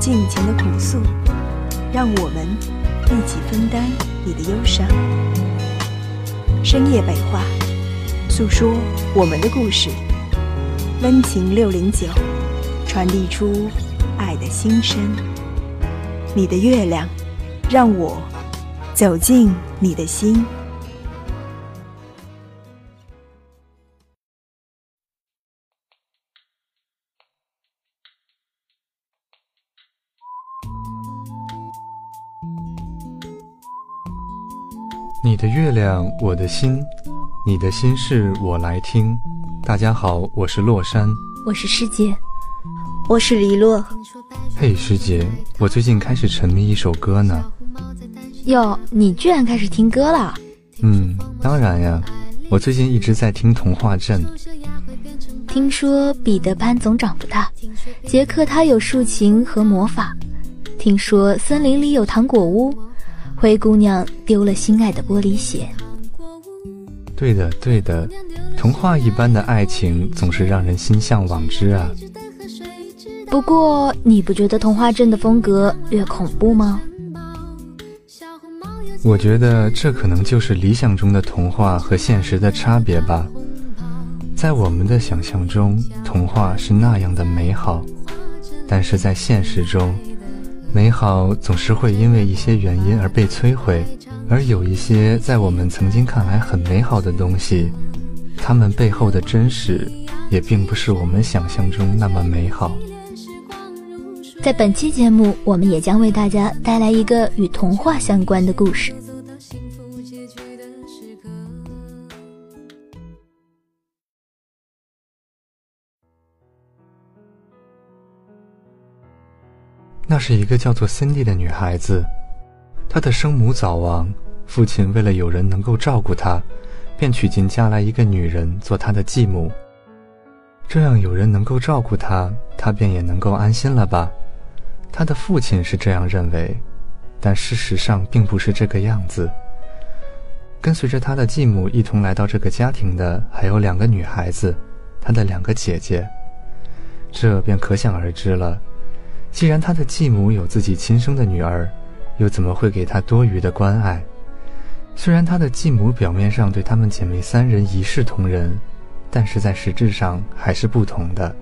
尽情的控诉，让我们一起分担你的忧伤。深夜北话，诉说我们的故事。温情六零九，传递出爱的心声。你的月亮，让我走进你的心。的月亮，我的心，你的心事我来听。大家好，我是洛山，我是师姐，我是黎洛。嘿，师姐，我最近开始沉迷一首歌呢。哟，你居然开始听歌了？嗯，当然呀，我最近一直在听《童话镇》。听说彼得潘总长不大，杰克他有竖琴和魔法。听说森林里有糖果屋，灰姑娘丢了心爱的玻璃鞋。对的，对的，童话一般的爱情总是让人心向往之啊。不过，你不觉得童话镇的风格略恐怖吗？我觉得这可能就是理想中的童话和现实的差别吧。在我们的想象中，童话是那样的美好，但是在现实中，美好总是会因为一些原因而被摧毁。而有一些在我们曾经看来很美好的东西，它们背后的真实也并不是我们想象中那么美好。在本期节目，我们也将为大家带来一个与童话相关的故事。那是一个叫做森蒂的女孩子。她的生母早亡，父亲为了有人能够照顾她，便娶进家来一个女人做她的继母。这样有人能够照顾她，她便也能够安心了吧？他的父亲是这样认为，但事实上并不是这个样子。跟随着他的继母一同来到这个家庭的还有两个女孩子，他的两个姐姐。这便可想而知了。既然他的继母有自己亲生的女儿，又怎么会给她多余的关爱？虽然她的继母表面上对她们姐妹三人一视同仁，但是在实质上还是不同的。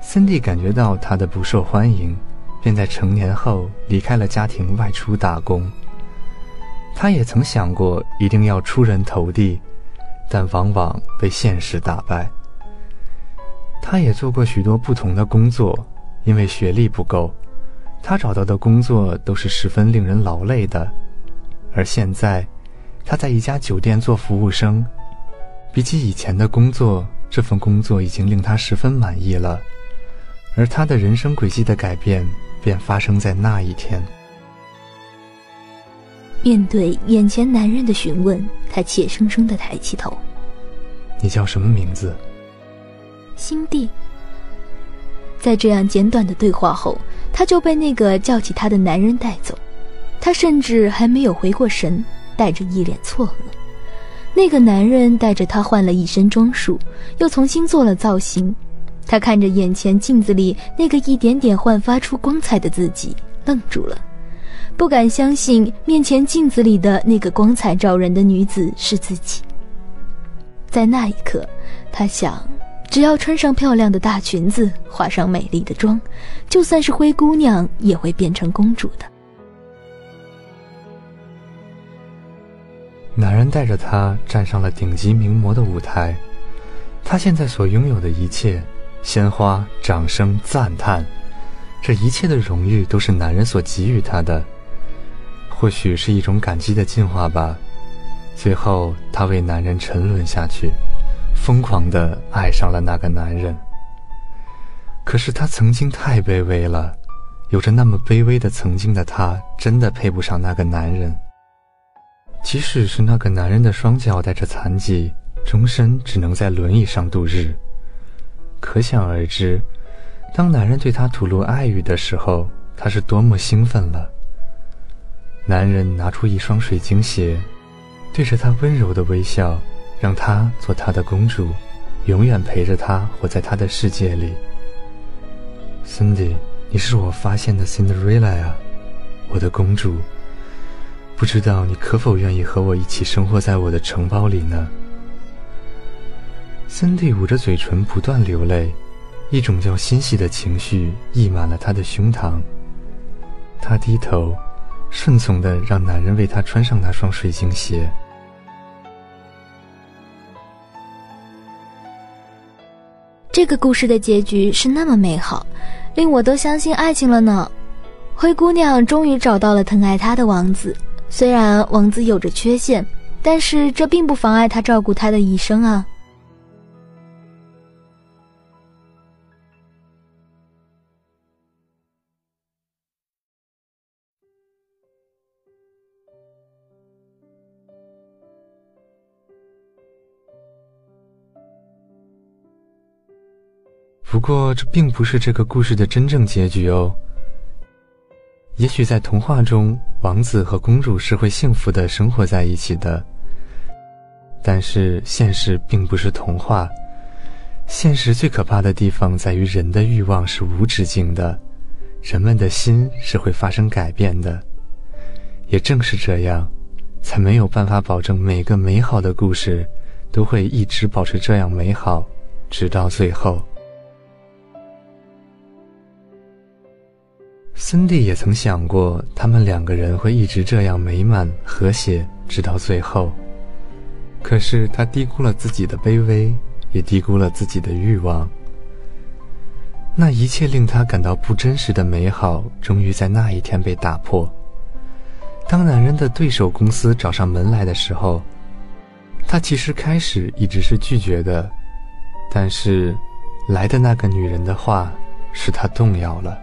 森蒂感觉到她的不受欢迎，便在成年后离开了家庭，外出打工。他也曾想过一定要出人头地，但往往被现实打败。他也做过许多不同的工作，因为学历不够。他找到的工作都是十分令人劳累的，而现在，他在一家酒店做服务生。比起以前的工作，这份工作已经令他十分满意了。而他的人生轨迹的改变，便发生在那一天。面对眼前男人的询问，他怯生生的抬起头：“你叫什么名字？”辛蒂。在这样简短的对话后，他就被那个叫起他的男人带走。他甚至还没有回过神，带着一脸错愕。那个男人带着他换了一身装束，又重新做了造型。他看着眼前镜子里那个一点点焕发出光彩的自己，愣住了，不敢相信面前镜子里的那个光彩照人的女子是自己。在那一刻，他想。只要穿上漂亮的大裙子，化上美丽的妆，就算是灰姑娘也会变成公主的。男人带着她站上了顶级名模的舞台，她现在所拥有的一切——鲜花、掌声、赞叹，这一切的荣誉都是男人所给予她的。或许是一种感激的进化吧。最后，她为男人沉沦下去。疯狂的爱上了那个男人。可是他曾经太卑微了，有着那么卑微的曾经的她，真的配不上那个男人。即使是那个男人的双脚带着残疾，终身只能在轮椅上度日，可想而知，当男人对她吐露爱语的时候，她是多么兴奋了。男人拿出一双水晶鞋，对着他温柔的微笑，让她做他的公主，永远陪着他，活在他的世界里。Cindy，你是我发现的 Cinderella 呀，我的公主。不知道你可否愿意和我一起生活在我的城堡里呢？Cindy 捂着嘴唇，不断流泪，一种叫欣喜的情绪溢满了她的胸膛。她低头，顺从的让男人为她穿上那双水晶鞋。这个故事的结局是那么美好，令我都相信爱情了呢。灰姑娘终于找到了疼爱她的王子。虽然王子有着缺陷，但是这并不妨碍他照顾她的一生啊。不过，这并不是这个故事的真正结局哦。也许在童话中，王子和公主是会幸福的生活在一起的。但是现实并不是童话，现实最可怕的地方在于人的欲望是无止境的，人们的心是会发生改变的。也正是这样，才没有办法保证每个美好的故事都会一直保持这样美好，直到最后。森蒂也曾想过，他们两个人会一直这样美满和谐，直到最后。可是他低估了自己的卑微，也低估了自己的欲望。那一切令他感到不真实的美好，终于在那一天被打破。当男人的对手公司找上门来的时候，他其实开始一直是拒绝的，但是来的那个女人的话，使他动摇了。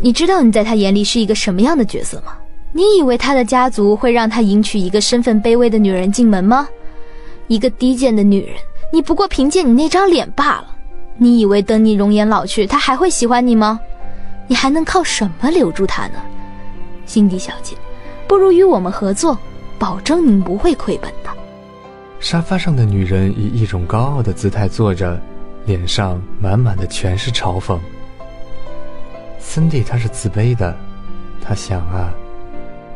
你知道你在他眼里是一个什么样的角色吗？你以为他的家族会让他迎娶一个身份卑微的女人进门吗？一个低贱的女人，你不过凭借你那张脸罢了。你以为等你容颜老去，他还会喜欢你吗？你还能靠什么留住他呢？辛迪小姐，不如与我们合作，保证您不会亏本的。沙发上的女人以一种高傲的姿态坐着，脸上满满的全是嘲讽。森迪他是自卑的，他想啊，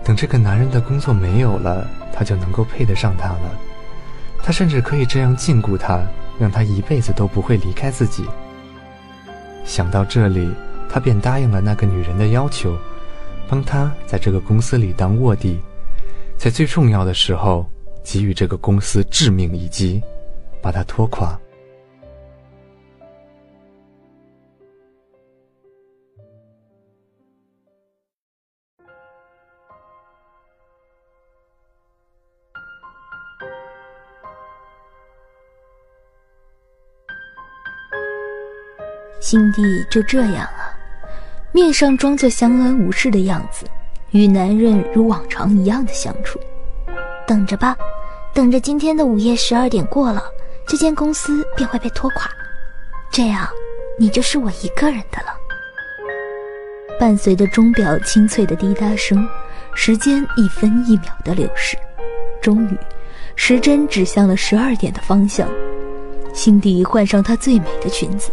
等这个男人的工作没有了，他就能够配得上他了。他甚至可以这样禁锢他，让他一辈子都不会离开自己。想到这里，他便答应了那个女人的要求，帮他在这个公司里当卧底，在最重要的时候给予这个公司致命一击，把他拖垮。辛蒂就这样啊，面上装作相安无事的样子，与男人如往常一样的相处。等着吧，等着今天的午夜十二点过了，这间公司便会被拖垮，这样你就是我一个人的了。伴随着钟表清脆的滴答声，时间一分一秒的流逝，终于，时针指向了十二点的方向。辛迪换上她最美的裙子。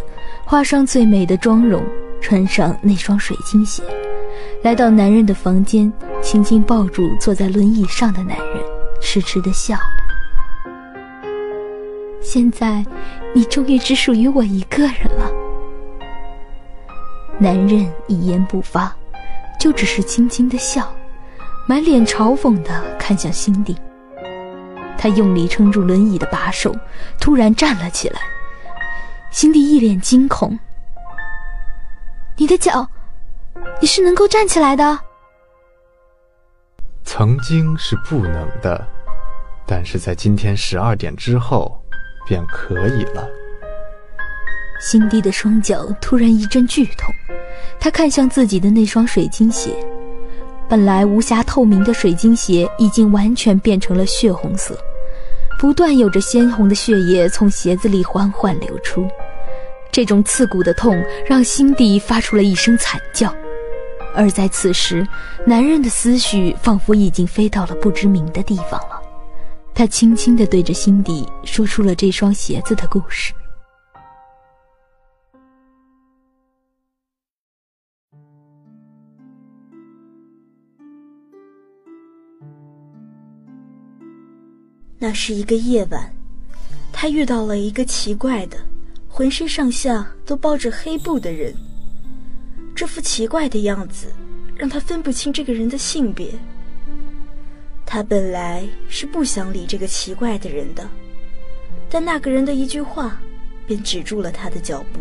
画上最美的妆容，穿上那双水晶鞋，来到男人的房间，轻轻抱住坐在轮椅上的男人，痴痴的笑了。现在，你终于只属于我一个人了。男人一言不发，就只是轻轻的笑，满脸嘲讽的看向辛迪。他用力撑住轮椅的把手，突然站了起来。辛迪一脸惊恐：“你的脚，你是能够站起来的？”曾经是不能的，但是在今天十二点之后，便可以了。辛迪的双脚突然一阵剧痛，他看向自己的那双水晶鞋，本来无暇透明的水晶鞋已经完全变成了血红色，不断有着鲜红的血液从鞋子里缓缓流出。这种刺骨的痛让辛迪发出了一声惨叫，而在此时，男人的思绪仿佛已经飞到了不知名的地方了。他轻轻地对着辛迪说出了这双鞋子的故事。那是一个夜晚，他遇到了一个奇怪的、浑身上下都包着黑布的人。这副奇怪的样子让他分不清这个人的性别。他本来是不想理这个奇怪的人的，但那个人的一句话便止住了他的脚步。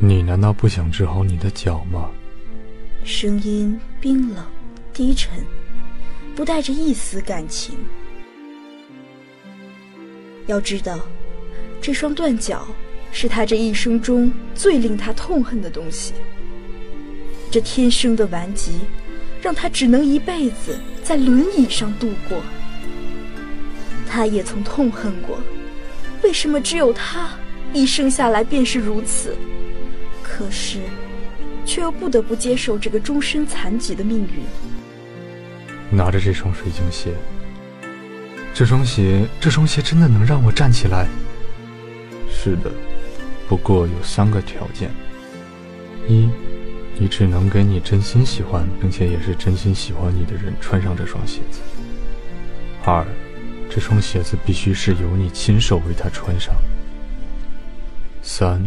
你难道不想治好你的脚吗？声音冰冷、低沉。不带着一丝感情。要知道，这双断脚是他这一生中最令他痛恨的东西。这天生的顽疾，让他只能一辈子在轮椅上度过。他也曾痛恨过，为什么只有他一生下来便是如此？可是，却又不得不接受这个终身残疾的命运。拿着这双水晶鞋，这双鞋，这双鞋真的能让我站起来？是的，不过有三个条件：一，你只能给你真心喜欢并且也是真心喜欢你的人穿上这双鞋子；二，这双鞋子必须是由你亲手为他穿上；三，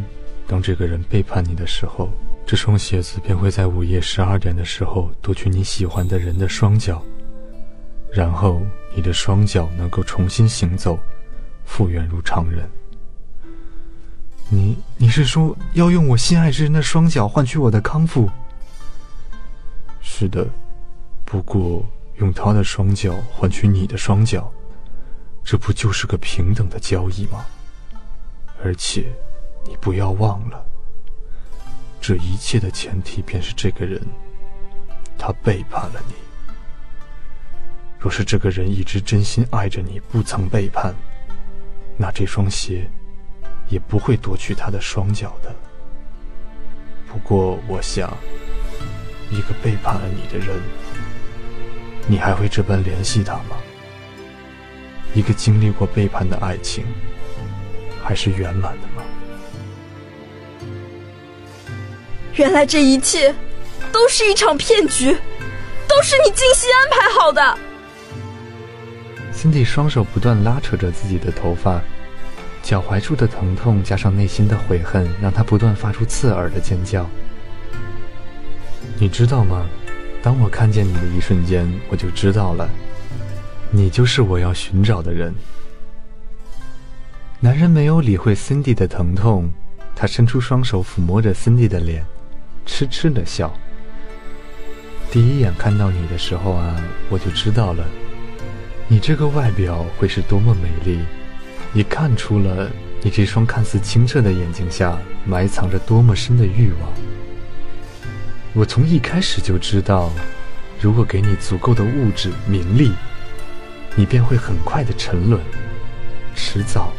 当这个人背叛你的时候，这双鞋子便会在午夜十二点的时候夺去你喜欢的人的双脚。然后你的双脚能够重新行走，复原如常人。你你是说要用我心爱之人的双脚换取我的康复？是的，不过用他的双脚换取你的双脚，这不就是个平等的交易吗？而且，你不要忘了，这一切的前提便是这个人，他背叛了你。若是这个人一直真心爱着你，不曾背叛，那这双鞋也不会夺去他的双脚的。不过，我想，一个背叛了你的人，你还会这般联系他吗？一个经历过背叛的爱情，还是圆满的吗？原来这一切都是一场骗局，都是你精心安排好的。辛蒂双手不断拉扯着自己的头发，脚踝处的疼痛加上内心的悔恨，让他不断发出刺耳的尖叫。你知道吗？当我看见你的一瞬间，我就知道了，你就是我要寻找的人。男人没有理会辛迪的疼痛，他伸出双手抚摸着辛迪的脸，痴痴的笑。第一眼看到你的时候啊，我就知道了。你这个外表会是多么美丽，也看出了你这双看似清澈的眼睛下埋藏着多么深的欲望。我从一开始就知道，如果给你足够的物质名利，你便会很快的沉沦，迟早，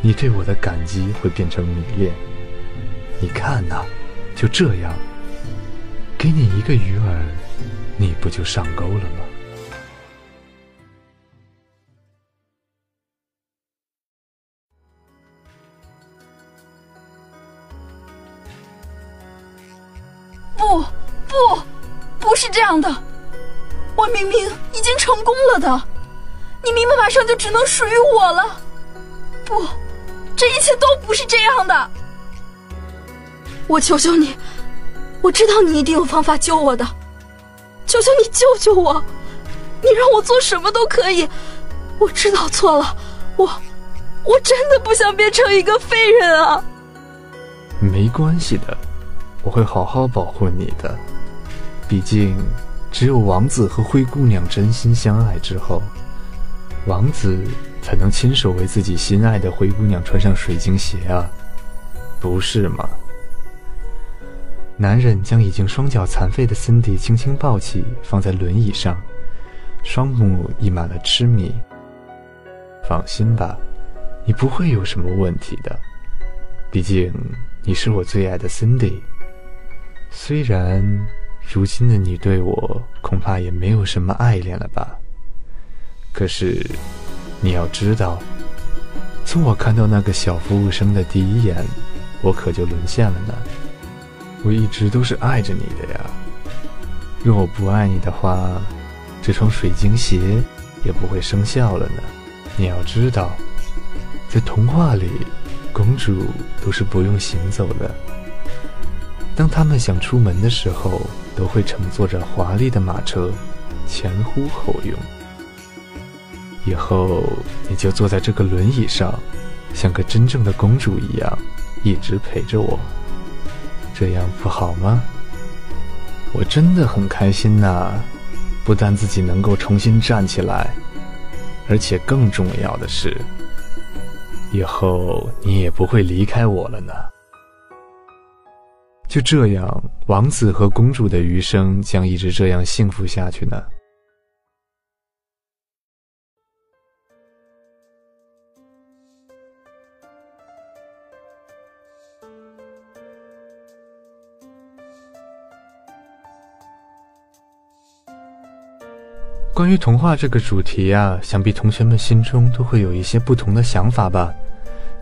你对我的感激会变成迷恋。你看呐，就这样，给你一个鱼饵，你不就上钩了吗？样的！我明明已经成功了的，你明明马上就只能属于我了。不，这一切都不是这样的。我求求你，我知道你一定有方法救我的，求求你救救我！你让我做什么都可以。我知道错了，我，我真的不想变成一个废人啊！没关系的。我会好好保护你的，毕竟，只有王子和灰姑娘真心相爱之后，王子才能亲手为自己心爱的灰姑娘穿上水晶鞋啊，不是吗？男人将已经双脚残废的森迪轻轻抱起，放在轮椅上，双目溢满了痴迷。放心吧，你不会有什么问题的，毕竟你是我最爱的森迪。虽然如今的你对我恐怕也没有什么爱恋了吧，可是你要知道，从我看到那个小服务生的第一眼，我可就沦陷了呢。我一直都是爱着你的呀。若我不爱你的话，这双水晶鞋也不会生效了呢。你要知道，在童话里，公主都是不用行走的。当他们想出门的时候，都会乘坐着华丽的马车，前呼后拥。以后你就坐在这个轮椅上，像个真正的公主一样，一直陪着我，这样不好吗？我真的很开心呐，不但自己能够重新站起来，而且更重要的是，以后你也不会离开我了呢。就这样，王子和公主的余生将一直这样幸福下去呢。关于童话这个主题啊，想必同学们心中都会有一些不同的想法吧。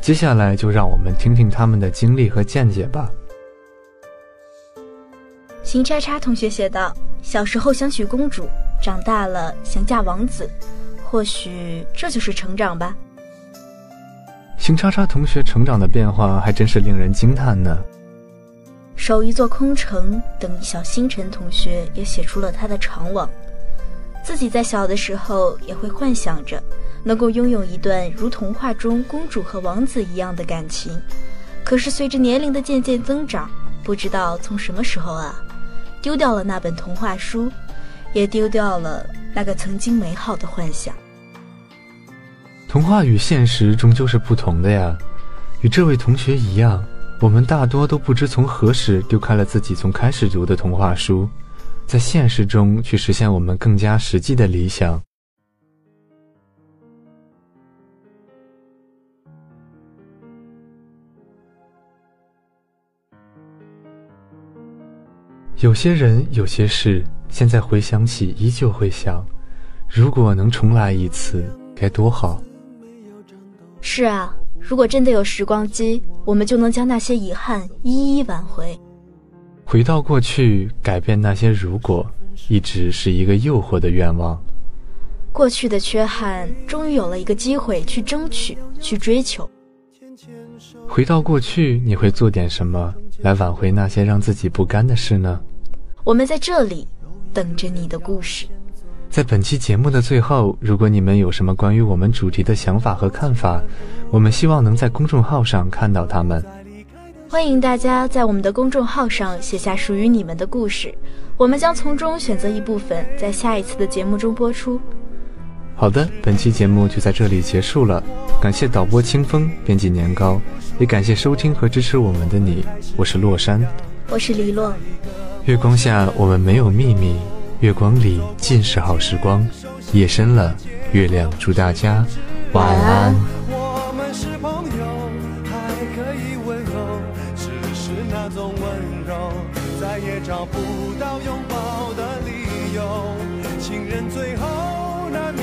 接下来就让我们听听他们的经历和见解吧。邢叉叉同学写道：“小时候想娶公主，长大了想嫁王子，或许这就是成长吧。”邢叉叉同学成长的变化还真是令人惊叹呢。守一座空城等一小星辰同学也写出了他的长往，自己在小的时候也会幻想着能够拥有一段如童话中公主和王子一样的感情，可是随着年龄的渐渐增长，不知道从什么时候啊。丢掉了那本童话书，也丢掉了那个曾经美好的幻想。童话与现实终究是不同的呀。与这位同学一样，我们大多都不知从何时丢开了自己从开始读的童话书，在现实中去实现我们更加实际的理想。有些人，有些事，现在回想起依旧会想，如果能重来一次，该多好。是啊，如果真的有时光机，我们就能将那些遗憾一一挽回。回到过去，改变那些如果，一直是一个诱惑的愿望。过去的缺憾，终于有了一个机会去争取，去追求。回到过去，你会做点什么来挽回那些让自己不甘的事呢？我们在这里等着你的故事。在本期节目的最后，如果你们有什么关于我们主题的想法和看法，我们希望能在公众号上看到他们。欢迎大家在我们的公众号上写下属于你们的故事，我们将从中选择一部分，在下一次的节目中播出。好的，本期节目就在这里结束了，感谢导播清风，编辑年糕，也感谢收听和支持我们的你。我是洛山，我是黎洛。月光下，我们没有秘密；月光里，尽是好时光。夜深了，月亮祝大家晚安。我们是朋友，还可以问候，只是那种温柔，再也找不到拥抱的理由。情人最后难免。